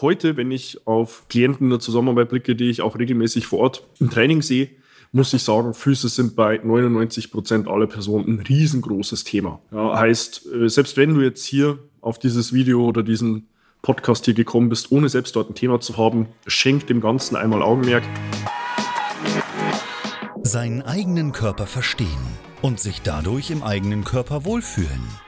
heute, wenn ich auf Klienten in der Zusammenarbeit blicke, die ich auch regelmäßig vor Ort im Training sehe, muss ich sagen, Füße sind bei 99 Prozent aller Personen ein riesengroßes Thema. Ja, heißt, äh, selbst wenn du jetzt hier auf dieses Video oder diesen Podcast hier gekommen bist, ohne selbst dort ein Thema zu haben, schenk dem Ganzen einmal Augenmerk. Seinen eigenen Körper verstehen und sich dadurch im eigenen Körper wohlfühlen.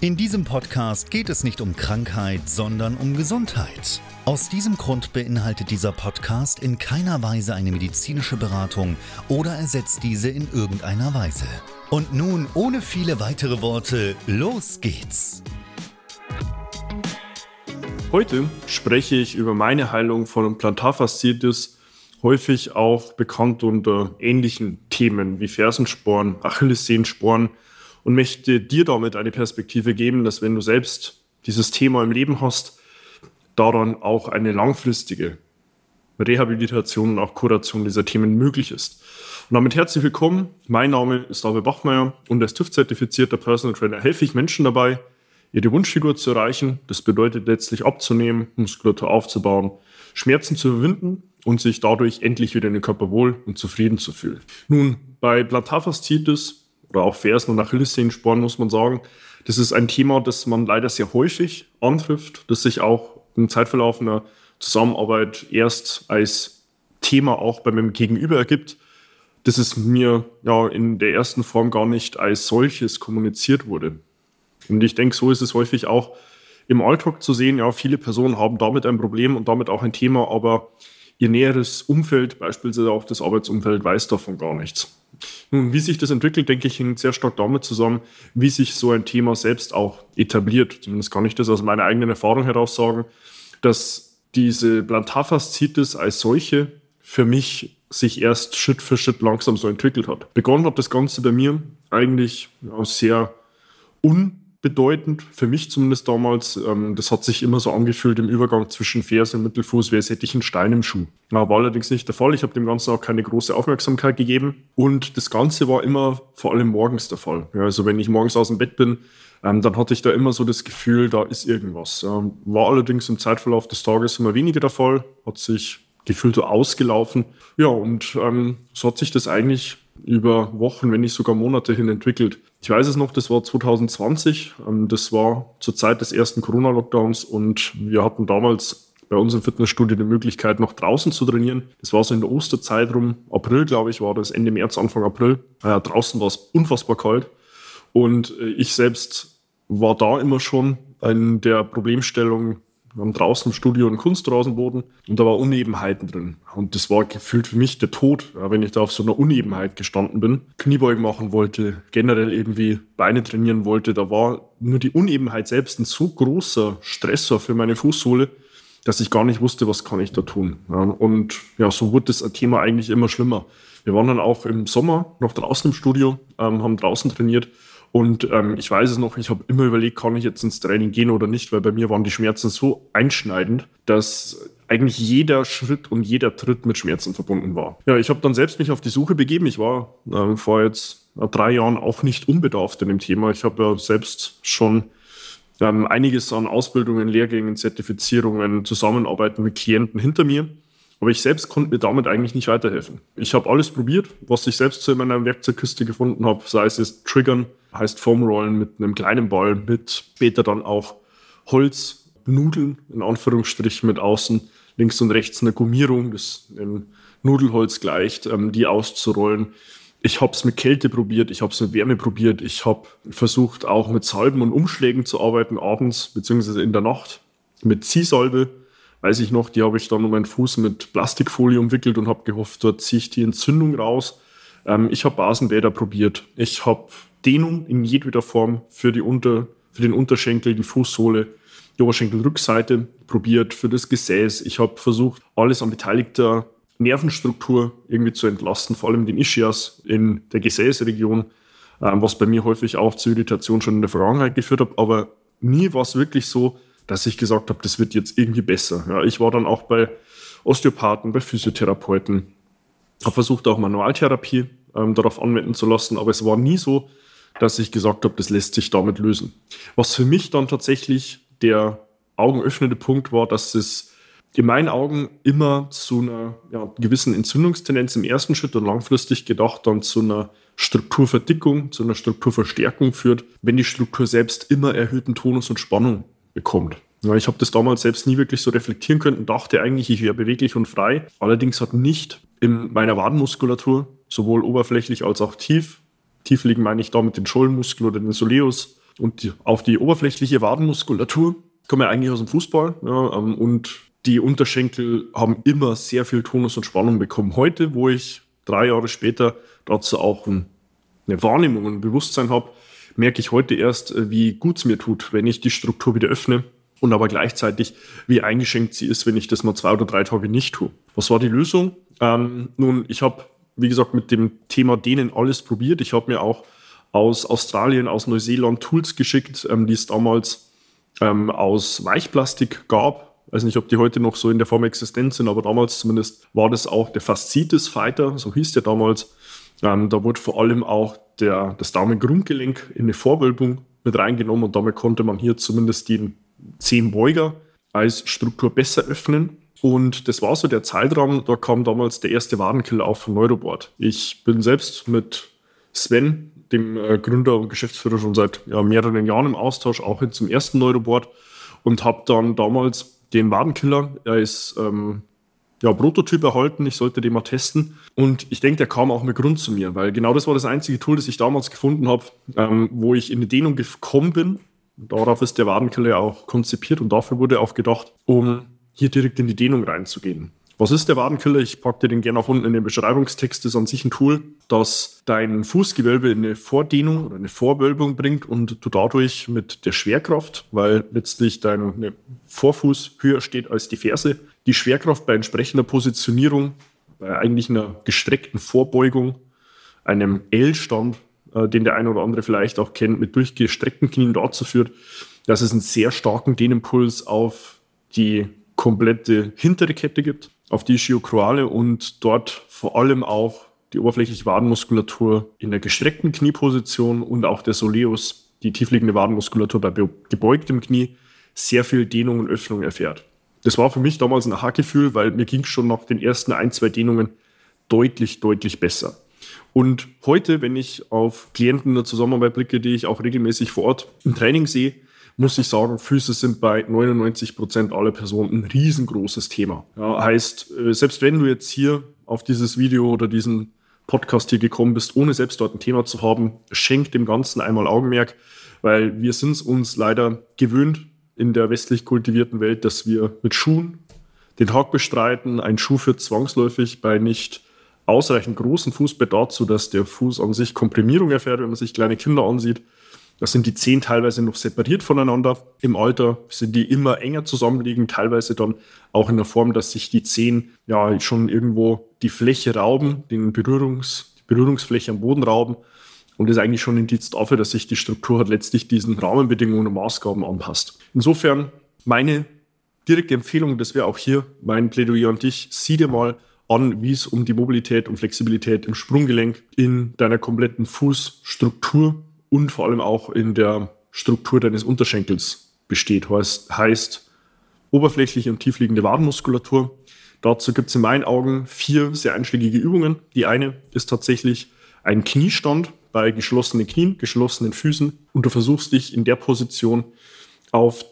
In diesem Podcast geht es nicht um Krankheit, sondern um Gesundheit. Aus diesem Grund beinhaltet dieser Podcast in keiner Weise eine medizinische Beratung oder ersetzt diese in irgendeiner Weise. Und nun, ohne viele weitere Worte, los geht's! Heute spreche ich über meine Heilung von Plantarfasziitis, häufig auch bekannt unter ähnlichen Themen wie Fersensporen, Achillessehensporen und möchte dir damit eine Perspektive geben, dass wenn du selbst dieses Thema im Leben hast, daran auch eine langfristige Rehabilitation und auch Kuration dieser Themen möglich ist. Und damit herzlich willkommen. Mein Name ist David Bachmeier und als TÜV-zertifizierter Personal Trainer helfe ich Menschen dabei, ihre Wunschfigur zu erreichen. Das bedeutet letztlich abzunehmen, Muskulatur aufzubauen, Schmerzen zu überwinden und sich dadurch endlich wieder in den Körper wohl und zufrieden zu fühlen. Nun, bei Plantarfasziitis oder auch Fersen- und Achillessehensporen muss man sagen, das ist ein Thema, das man leider sehr häufig antrifft, das sich auch im Zeitverlauf einer Zusammenarbeit erst als Thema auch bei meinem Gegenüber ergibt, dass es mir ja in der ersten Form gar nicht als solches kommuniziert wurde. Und ich denke, so ist es häufig auch im Alltag zu sehen. Ja, viele Personen haben damit ein Problem und damit auch ein Thema, aber ihr näheres Umfeld, beispielsweise auch das Arbeitsumfeld, weiß davon gar nichts. Nun, wie sich das entwickelt, denke ich, hängt sehr stark damit zusammen, wie sich so ein Thema selbst auch etabliert. Zumindest kann ich das aus meiner eigenen Erfahrung heraus sagen, dass diese Plantarfaszitis als solche für mich sich erst Schritt für Schritt langsam so entwickelt hat. Begonnen hat das Ganze bei mir eigentlich ja, sehr un bedeutend, für mich zumindest damals. Ähm, das hat sich immer so angefühlt im Übergang zwischen Ferse und Mittelfuß, wie als hätte ich einen Stein im Schuh. War allerdings nicht der Fall. Ich habe dem Ganzen auch keine große Aufmerksamkeit gegeben. Und das Ganze war immer vor allem morgens der Fall. Also wenn ich morgens aus dem Bett bin, ähm, dann hatte ich da immer so das Gefühl, da ist irgendwas. Ähm, war allerdings im Zeitverlauf des Tages immer weniger der Fall, hat sich gefühlt so ausgelaufen. Ja, und ähm, so hat sich das eigentlich über Wochen, wenn nicht sogar Monate hin entwickelt. Ich weiß es noch, das war 2020. Ähm, das war zur Zeit des ersten Corona-Lockdowns und wir hatten damals bei uns im Fitnessstudio die Möglichkeit, noch draußen zu trainieren. Das war so in der Osterzeit rum. April, glaube ich, war das Ende März, Anfang April. Äh, draußen war es unfassbar kalt. Und äh, ich selbst war da immer schon in der Problemstellung, wir haben draußen im Studio einen Kunstrasenboden und da war Unebenheiten drin. Und das war gefühlt für mich der Tod, wenn ich da auf so einer Unebenheit gestanden bin, Kniebeugen machen wollte, generell irgendwie Beine trainieren wollte. Da war nur die Unebenheit selbst ein so großer Stressor für meine Fußsohle, dass ich gar nicht wusste, was kann ich da tun. Und ja, so wurde das Thema eigentlich immer schlimmer. Wir waren dann auch im Sommer noch draußen im Studio, ähm, haben draußen trainiert und ähm, ich weiß es noch, ich habe immer überlegt, kann ich jetzt ins Training gehen oder nicht, weil bei mir waren die Schmerzen so einschneidend, dass eigentlich jeder Schritt und jeder Tritt mit Schmerzen verbunden war. Ja, ich habe dann selbst mich auf die Suche begeben. Ich war äh, vor jetzt äh, drei Jahren auch nicht unbedarft in dem Thema. Ich habe ja selbst schon ähm, einiges an Ausbildungen, Lehrgängen, Zertifizierungen, Zusammenarbeiten mit Klienten hinter mir. Aber ich selbst konnte mir damit eigentlich nicht weiterhelfen. Ich habe alles probiert, was ich selbst in meiner Werkzeugkiste gefunden habe, sei es jetzt Triggern, heißt Foamrollen mit einem kleinen Ball, mit später dann auch Holznudeln, in Anführungsstrichen mit außen links und rechts eine Gummierung, das dem Nudelholz gleicht, ähm, die auszurollen. Ich habe es mit Kälte probiert, ich habe es mit Wärme probiert, ich habe versucht auch mit Salben und Umschlägen zu arbeiten, abends bzw. in der Nacht. Mit Ziehsalbe, weiß ich noch, die habe ich dann um meinen Fuß mit Plastikfolie umwickelt und habe gehofft, dort ziehe ich die Entzündung raus. Ähm, ich habe Basenbäder probiert, ich habe Dehnung in jedweder Form für, die Unter, für den Unterschenkel, die Fußsohle, die Oberschenkelrückseite probiert, für das Gesäß. Ich habe versucht, alles an beteiligter Nervenstruktur irgendwie zu entlasten, vor allem den Ischias in der Gesäßregion, ähm, was bei mir häufig auch zu Irritation schon in der Vergangenheit geführt hat. Aber nie war es wirklich so, dass ich gesagt habe, das wird jetzt irgendwie besser. Ja, ich war dann auch bei Osteopathen, bei Physiotherapeuten, habe versucht auch Manualtherapie ähm, darauf anwenden zu lassen, aber es war nie so, dass ich gesagt habe, das lässt sich damit lösen. Was für mich dann tatsächlich der augenöffnende Punkt war, dass es in meinen Augen immer zu einer ja, gewissen Entzündungstendenz im ersten Schritt und langfristig gedacht dann zu einer Strukturverdickung, zu einer Strukturverstärkung führt, wenn die Struktur selbst immer erhöhten Tonus und Spannung bekommt. Ich habe das damals selbst nie wirklich so reflektieren können und dachte eigentlich, ich wäre beweglich und frei. Allerdings hat nicht in meiner Wadenmuskulatur, sowohl oberflächlich als auch tief, tief liegen meine ich da mit den Schollenmuskel oder den Soleus und die, auf die oberflächliche Wadenmuskulatur, komme ja eigentlich aus dem Fußball ja, ähm, und die Unterschenkel haben immer sehr viel Tonus und Spannung bekommen. Heute, wo ich drei Jahre später dazu auch ein, eine Wahrnehmung und ein Bewusstsein habe, merke ich heute erst, äh, wie gut es mir tut, wenn ich die Struktur wieder öffne und aber gleichzeitig, wie eingeschenkt sie ist, wenn ich das mal zwei oder drei Tage nicht tue. Was war die Lösung? Ähm, nun, ich habe, wie gesagt, mit dem Thema Dehnen alles probiert. Ich habe mir auch aus Australien, aus Neuseeland Tools geschickt, ähm, die es damals ähm, aus Weichplastik gab, weiß nicht, ob die heute noch so in der Form existent sind, aber damals zumindest war das auch der Fascitis Fighter, so hieß der damals. Ähm, da wurde vor allem auch der, das Daumengrundgelenk in eine Vorwölbung mit reingenommen und damit konnte man hier zumindest den Zehenbeuger als Struktur besser öffnen. Und das war so der Zeitraum, da kam damals der erste Wadenkiller auf von Neuroboard. Ich bin selbst mit Sven, dem äh, Gründer und Geschäftsführer, schon seit ja, mehreren Jahren im Austausch, auch hin zum ersten Neuroboard und habe dann damals den Wadenkiller. Er ist ähm, ja, Prototyp erhalten, ich sollte den mal testen. Und ich denke, der kam auch mit Grund zu mir, weil genau das war das einzige Tool, das ich damals gefunden habe, ähm, wo ich in die Dehnung gekommen bin. Darauf ist der Wadenkiller auch konzipiert und dafür wurde auch gedacht, um hier direkt in die Dehnung reinzugehen. Was ist der Wadenkiller? Ich packe dir den gerne auch unten in den Beschreibungstext. Das ist an sich ein Tool, das dein Fußgewölbe in eine Vordehnung oder eine Vorwölbung bringt und du dadurch mit der Schwerkraft, weil letztlich dein Vorfuß höher steht als die Ferse, die Schwerkraft bei entsprechender Positionierung, bei eigentlich einer gestreckten Vorbeugung, einem L-Stand, äh, den der eine oder andere vielleicht auch kennt, mit durchgestreckten Knien dazu führt, dass es einen sehr starken Dehnimpuls auf die komplette hintere Kette gibt auf die Ischiochroale und dort vor allem auch die oberflächliche Wadenmuskulatur in der gestreckten Knieposition und auch der Soleus, die tiefliegende Wadenmuskulatur bei gebeugtem Knie, sehr viel Dehnung und Öffnung erfährt. Das war für mich damals ein Aha-Gefühl, weil mir ging schon nach den ersten ein, zwei Dehnungen deutlich, deutlich besser. Und heute, wenn ich auf Klienten in der Zusammenarbeit blicke, die ich auch regelmäßig vor Ort im Training sehe, muss ich sagen, Füße sind bei 99 Prozent aller Personen ein riesengroßes Thema. Ja, heißt, äh, selbst wenn du jetzt hier auf dieses Video oder diesen Podcast hier gekommen bist, ohne selbst dort ein Thema zu haben, schenk dem Ganzen einmal Augenmerk, weil wir sind es uns leider gewöhnt in der westlich kultivierten Welt, dass wir mit Schuhen den Tag bestreiten. Ein Schuh führt zwangsläufig bei nicht ausreichend großen dazu, dass der Fuß an sich Komprimierung erfährt, wenn man sich kleine Kinder ansieht. Da sind die Zehen teilweise noch separiert voneinander. Im Alter sind die immer enger zusammenliegen, teilweise dann auch in der Form, dass sich die Zehen ja schon irgendwo die Fläche rauben, den Berührungs, die Berührungsfläche am Boden rauben. Und das ist eigentlich schon ein Indiz dafür, dass sich die Struktur halt letztlich diesen Rahmenbedingungen und Maßgaben anpasst. Insofern meine direkte Empfehlung, das wäre auch hier mein Plädoyer an dich, sieh dir mal an, wie es um die Mobilität und Flexibilität im Sprunggelenk in deiner kompletten Fußstruktur und vor allem auch in der Struktur deines Unterschenkels besteht. Heißt, heißt oberflächliche und tiefliegende Wadenmuskulatur. Dazu gibt es in meinen Augen vier sehr einschlägige Übungen. Die eine ist tatsächlich ein Kniestand bei geschlossenen Knien, geschlossenen Füßen und du versuchst dich in der Position auf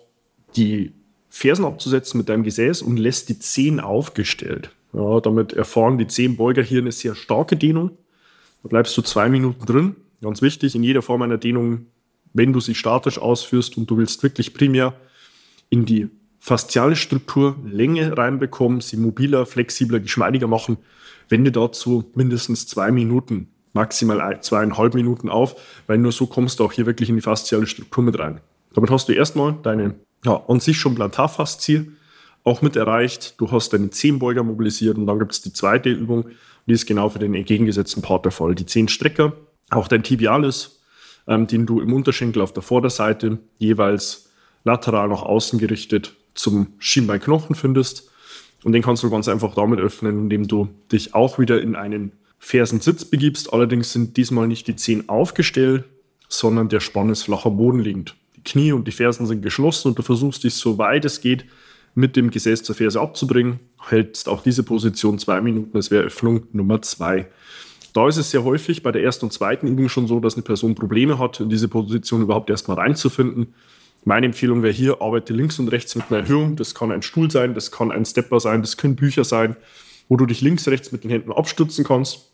die Fersen abzusetzen mit deinem Gesäß und lässt die Zehen aufgestellt. Ja, damit erfahren die Zehenbeuger hier eine sehr starke Dehnung Da bleibst du zwei Minuten drin. Ganz wichtig, in jeder Form einer Dehnung, wenn du sie statisch ausführst und du willst wirklich primär in die fasziale Struktur Länge reinbekommen, sie mobiler, flexibler, geschmeidiger machen, wende dazu mindestens zwei Minuten, maximal zweieinhalb Minuten auf, weil nur so kommst du auch hier wirklich in die fasziale Struktur mit rein. Damit hast du erstmal deine, ja, an sich schon Plantarfaszie auch mit erreicht. Du hast deine Zehenbeuger mobilisiert und dann gibt es die zweite Übung, die ist genau für den entgegengesetzten Part der Fall. Die Zehenstrecker, auch dein Tibialis, ähm, den du im Unterschenkel auf der Vorderseite jeweils lateral nach außen gerichtet zum Schienbeinknochen findest. Und den kannst du ganz einfach damit öffnen, indem du dich auch wieder in einen Fersensitz begibst. Allerdings sind diesmal nicht die Zehen aufgestellt, sondern der Spann ist flach am Boden liegend. Die Knie und die Fersen sind geschlossen und du versuchst dich so weit es geht mit dem Gesäß zur Ferse abzubringen. Hältst auch diese Position zwei Minuten, das wäre Öffnung Nummer zwei. Da ist es sehr häufig bei der ersten und zweiten Übung schon so, dass eine Person Probleme hat, in diese Position überhaupt erstmal reinzufinden. Meine Empfehlung wäre hier, arbeite links und rechts mit einer Erhöhung. Das kann ein Stuhl sein, das kann ein Stepper sein, das können Bücher sein, wo du dich links, rechts mit den Händen abstützen kannst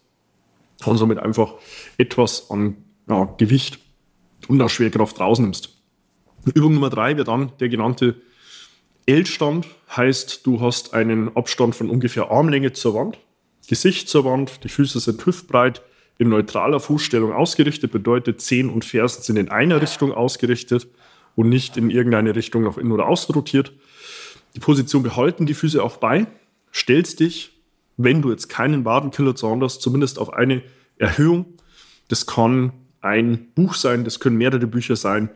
und somit einfach etwas an ja, Gewicht und auch Schwerkraft rausnimmst. Übung Nummer drei wäre dann der genannte L-Stand, heißt, du hast einen Abstand von ungefähr Armlänge zur Wand, Gesicht zur Wand, die Füße sind hüftbreit, in neutraler Fußstellung ausgerichtet, bedeutet Zehen und Fersen sind in einer Richtung ausgerichtet und nicht in irgendeine Richtung nach innen oder außen rotiert. Die Position behalten die Füße auch bei. Stellst dich, wenn du jetzt keinen Wadenkiller hast, zumindest auf eine Erhöhung. Das kann ein Buch sein, das können mehrere Bücher sein.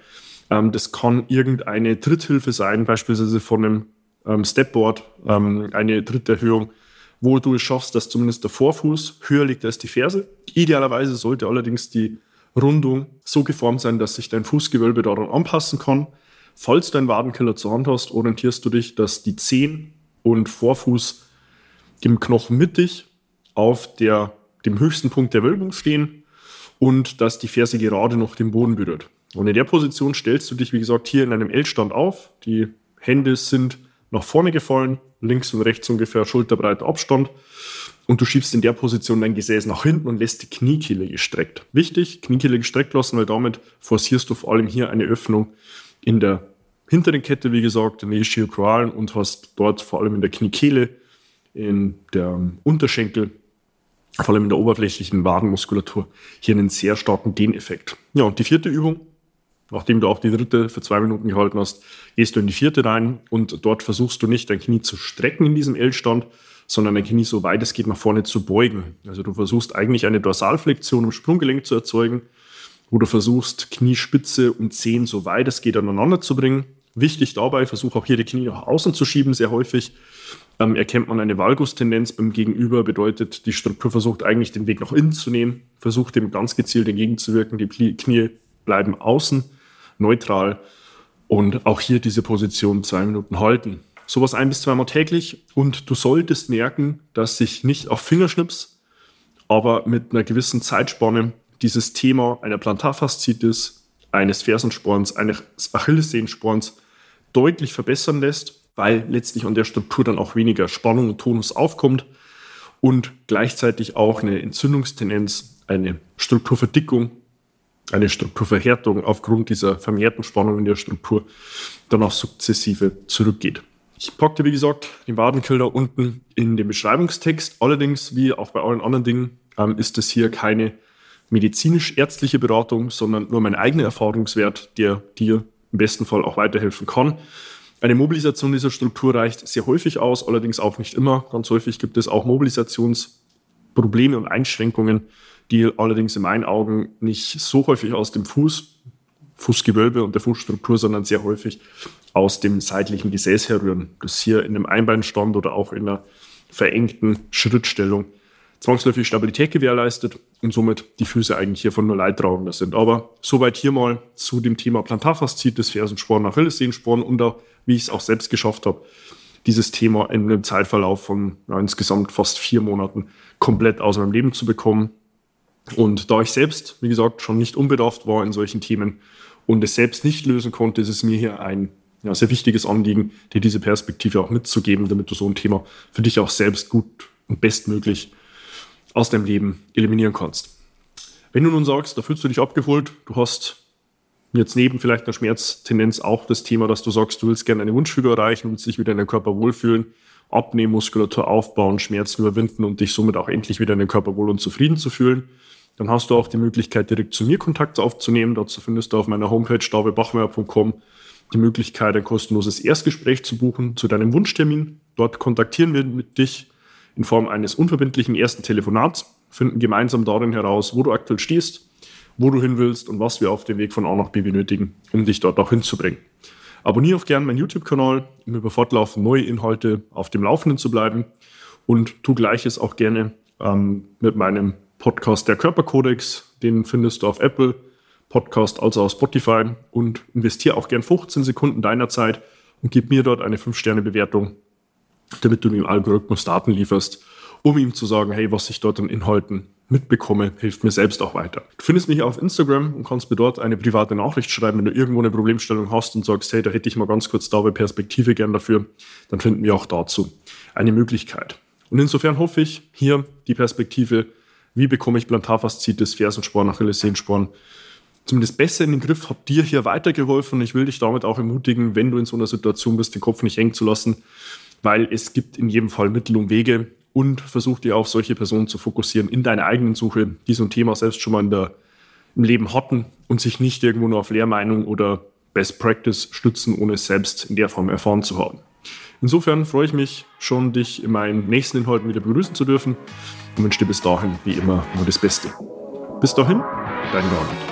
Ähm, das kann irgendeine Tritthilfe sein, beispielsweise von einem ähm, Stepboard, ähm, eine Tritterhöhung, wo du es schaffst, dass zumindest der Vorfuß höher liegt als die Ferse. Idealerweise sollte allerdings die Rundung so geformt sein, dass sich dein Fußgewölbe daran anpassen kann. Falls du einen Wadenkiller zur Hand hast, orientierst du dich, dass die Zehen und Vorfuß im Knochen mittig auf der, dem höchsten Punkt der Wölbung stehen und dass die Ferse gerade noch den Boden berührt. Und in der Position stellst du dich, wie gesagt, hier in einem L-Stand auf. Die Hände sind nach vorne gefallen, links und rechts ungefähr schulterbreiter Abstand und du schiebst in der Position dein Gesäß nach hinten und lässt die Kniekehle gestreckt. Wichtig, Kniekehle gestreckt lassen, weil damit forcierst du vor allem hier eine Öffnung in der hinteren Kette, wie gesagt, in der Ischiochroalen und hast dort vor allem in der Kniekehle, in der Unterschenkel, vor allem in der oberflächlichen Wadenmuskulatur, hier einen sehr starken Dehneffekt. Ja, und die vierte Übung, nachdem du auch die dritte für zwei Minuten gehalten hast, gehst du in die vierte rein und dort versuchst du nicht dein Knie zu strecken in diesem L-Stand, sondern dein Knie so weit es geht nach vorne zu beugen. Also du versuchst eigentlich eine Dorsalflexion im Sprunggelenk zu erzeugen, wo du versuchst, Kniespitze und Zehen so weit es geht aneinander zu bringen. Wichtig dabei, versuch auch hier die Knie nach außen zu schieben, sehr häufig. Ähm, erkennt man eine Valgus-Tendenz. Beim Gegenüber, bedeutet, die Struktur versucht eigentlich den Weg nach innen zu nehmen, versucht dem ganz gezielt entgegenzuwirken, die Knie bleiben außen, neutral und auch hier diese Position zwei Minuten halten. Sowas ein bis zweimal täglich. Und du solltest merken, dass sich nicht auf Fingerschnips, aber mit einer gewissen Zeitspanne dieses Thema einer Plantarfaszitis, eines Fersensporns, eines Achillessehensporns deutlich verbessern lässt, weil letztlich an der Struktur dann auch weniger Spannung und Tonus aufkommt und gleichzeitig auch eine Entzündungstendenz, eine Strukturverdickung, eine Strukturverhärtung aufgrund dieser vermehrten Spannung in der Struktur dann auch sukzessive zurückgeht. Ich packte, wie gesagt, den Wadenkiller unten in den Beschreibungstext. Allerdings, wie auch bei allen anderen Dingen, ähm, ist es hier keine medizinisch-ärztliche Beratung, sondern nur mein eigener Erfahrungswert, der dir im besten Fall auch weiterhelfen kann. Eine Mobilisation dieser Struktur reicht sehr häufig aus, allerdings auch nicht immer. Ganz häufig gibt es auch Mobilisationsprobleme und Einschränkungen, die allerdings in meinen Augen nicht so häufig aus dem Fuß, Fußgewölbe und der Fußstruktur, sondern sehr häufig aus dem seitlichen Gesäß herrühren, das hier in einem Einbeinstand oder auch in einer verengten Schrittstellung zwangsläufig Stabilität gewährleistet und somit die Füße eigentlich hier von nur leidtragender sind. Aber soweit hier mal zu dem Thema Plantarfaszitis, Fersensporn, Achillessehensporn und auch, wie ich es auch selbst geschafft habe, dieses Thema in einem Zeitverlauf von ja, insgesamt fast vier Monaten komplett aus meinem Leben zu bekommen. Und da ich selbst, wie gesagt, schon nicht unbedarft war in solchen Themen und es selbst nicht lösen konnte, ist es mir hier ein ja, sehr wichtiges Anliegen, dir diese Perspektive auch mitzugeben, damit du so ein Thema für dich auch selbst gut und bestmöglich aus deinem Leben eliminieren kannst. Wenn du nun sagst, da fühlst du dich abgeholt, du hast jetzt neben vielleicht einer Schmerztendenz auch das Thema, dass du sagst, du willst gerne eine Wunschfigur erreichen, willst dich wieder in deinem Körper wohlfühlen, abnehmen, Muskulatur aufbauen, Schmerzen überwinden und dich somit auch endlich wieder in deinem Körper wohl und zufrieden zu fühlen, dann hast du auch die Möglichkeit, direkt zu mir Kontakt aufzunehmen. Dazu findest du auf meiner Homepage davidbachmeier.com die Möglichkeit, ein kostenloses Erstgespräch zu buchen zu deinem Wunschtermin. Dort kontaktieren wir mit dich in Form eines unverbindlichen ersten Telefonats, finden gemeinsam darin heraus, wo du aktuell stehst, wo du hin willst und was wir auf dem Weg von A nach B benötigen, um dich dort auch hinzubringen. Abonniere auch gerne meinen YouTube-Kanal, um über fortlaufend neue Inhalte auf dem Laufenden zu bleiben und tu gleiches auch gerne ähm, mit meinem Podcast Der Körperkodex. Den findest du auf Apple Podcast als auch auf Spotify und investiere auch gern 15 Sekunden deiner Zeit und gib mir dort eine 5-Sterne-Bewertung, damit du dem Algorithmus Daten lieferst, um ihm zu sagen, hey, was ich dort an Inhalten mitbekomme, hilft mir selbst auch weiter. Du findest mich auf Instagram und kannst mir dort eine private Nachricht schreiben, wenn du irgendwo eine Problemstellung hast und sagst, hey, da hätte ich mal ganz kurz dabei Perspektive gern dafür, dann finden wir auch dazu eine Möglichkeit. Und insofern hoffe ich, hier die Perspektive, wie bekomme ich Plantarfaszitis, Fersensporn, Achillessehensporn, zumindest besser in den Griff, habe dir hier weitergeholfen. Ich will dich damit auch ermutigen, wenn du in so einer Situation bist, den Kopf nicht hängen zu lassen, weil es gibt in jedem Fall Mittel und Wege, und versuch dir auf solche Personen zu fokussieren in deiner eigenen Suche, die so ein Thema selbst schon mal der, im Leben hatten und sich nicht irgendwo nur auf Lehrmeinung oder Best Practice stützen, ohne es selbst in der Form erfahren zu haben. Insofern freue ich mich schon, dich in meinen nächsten Inhalten wieder begrüßen zu dürfen und wünsche dir bis dahin, wie immer, nur das Beste. Bis dahin, dein David.